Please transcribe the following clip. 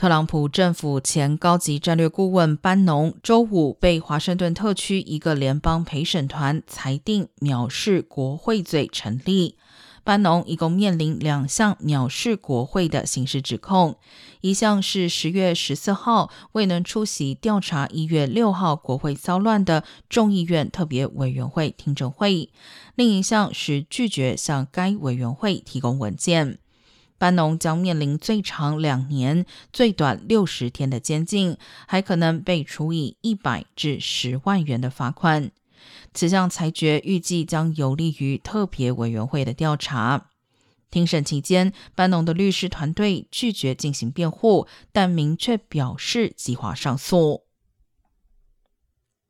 特朗普政府前高级战略顾问班农周五被华盛顿特区一个联邦陪审团裁定藐视国会罪成立。班农一共面临两项藐视国会的刑事指控，一项是十月十四号未能出席调查一月六号国会骚乱的众议院特别委员会听证会，另一项是拒绝向该委员会提供文件。班农将面临最长两年、最短六十天的监禁，还可能被处以一百至十万元的罚款。此项裁决预计将有利于特别委员会的调查。庭审期间，班农的律师团队拒绝进行辩护，但明确表示计划上诉。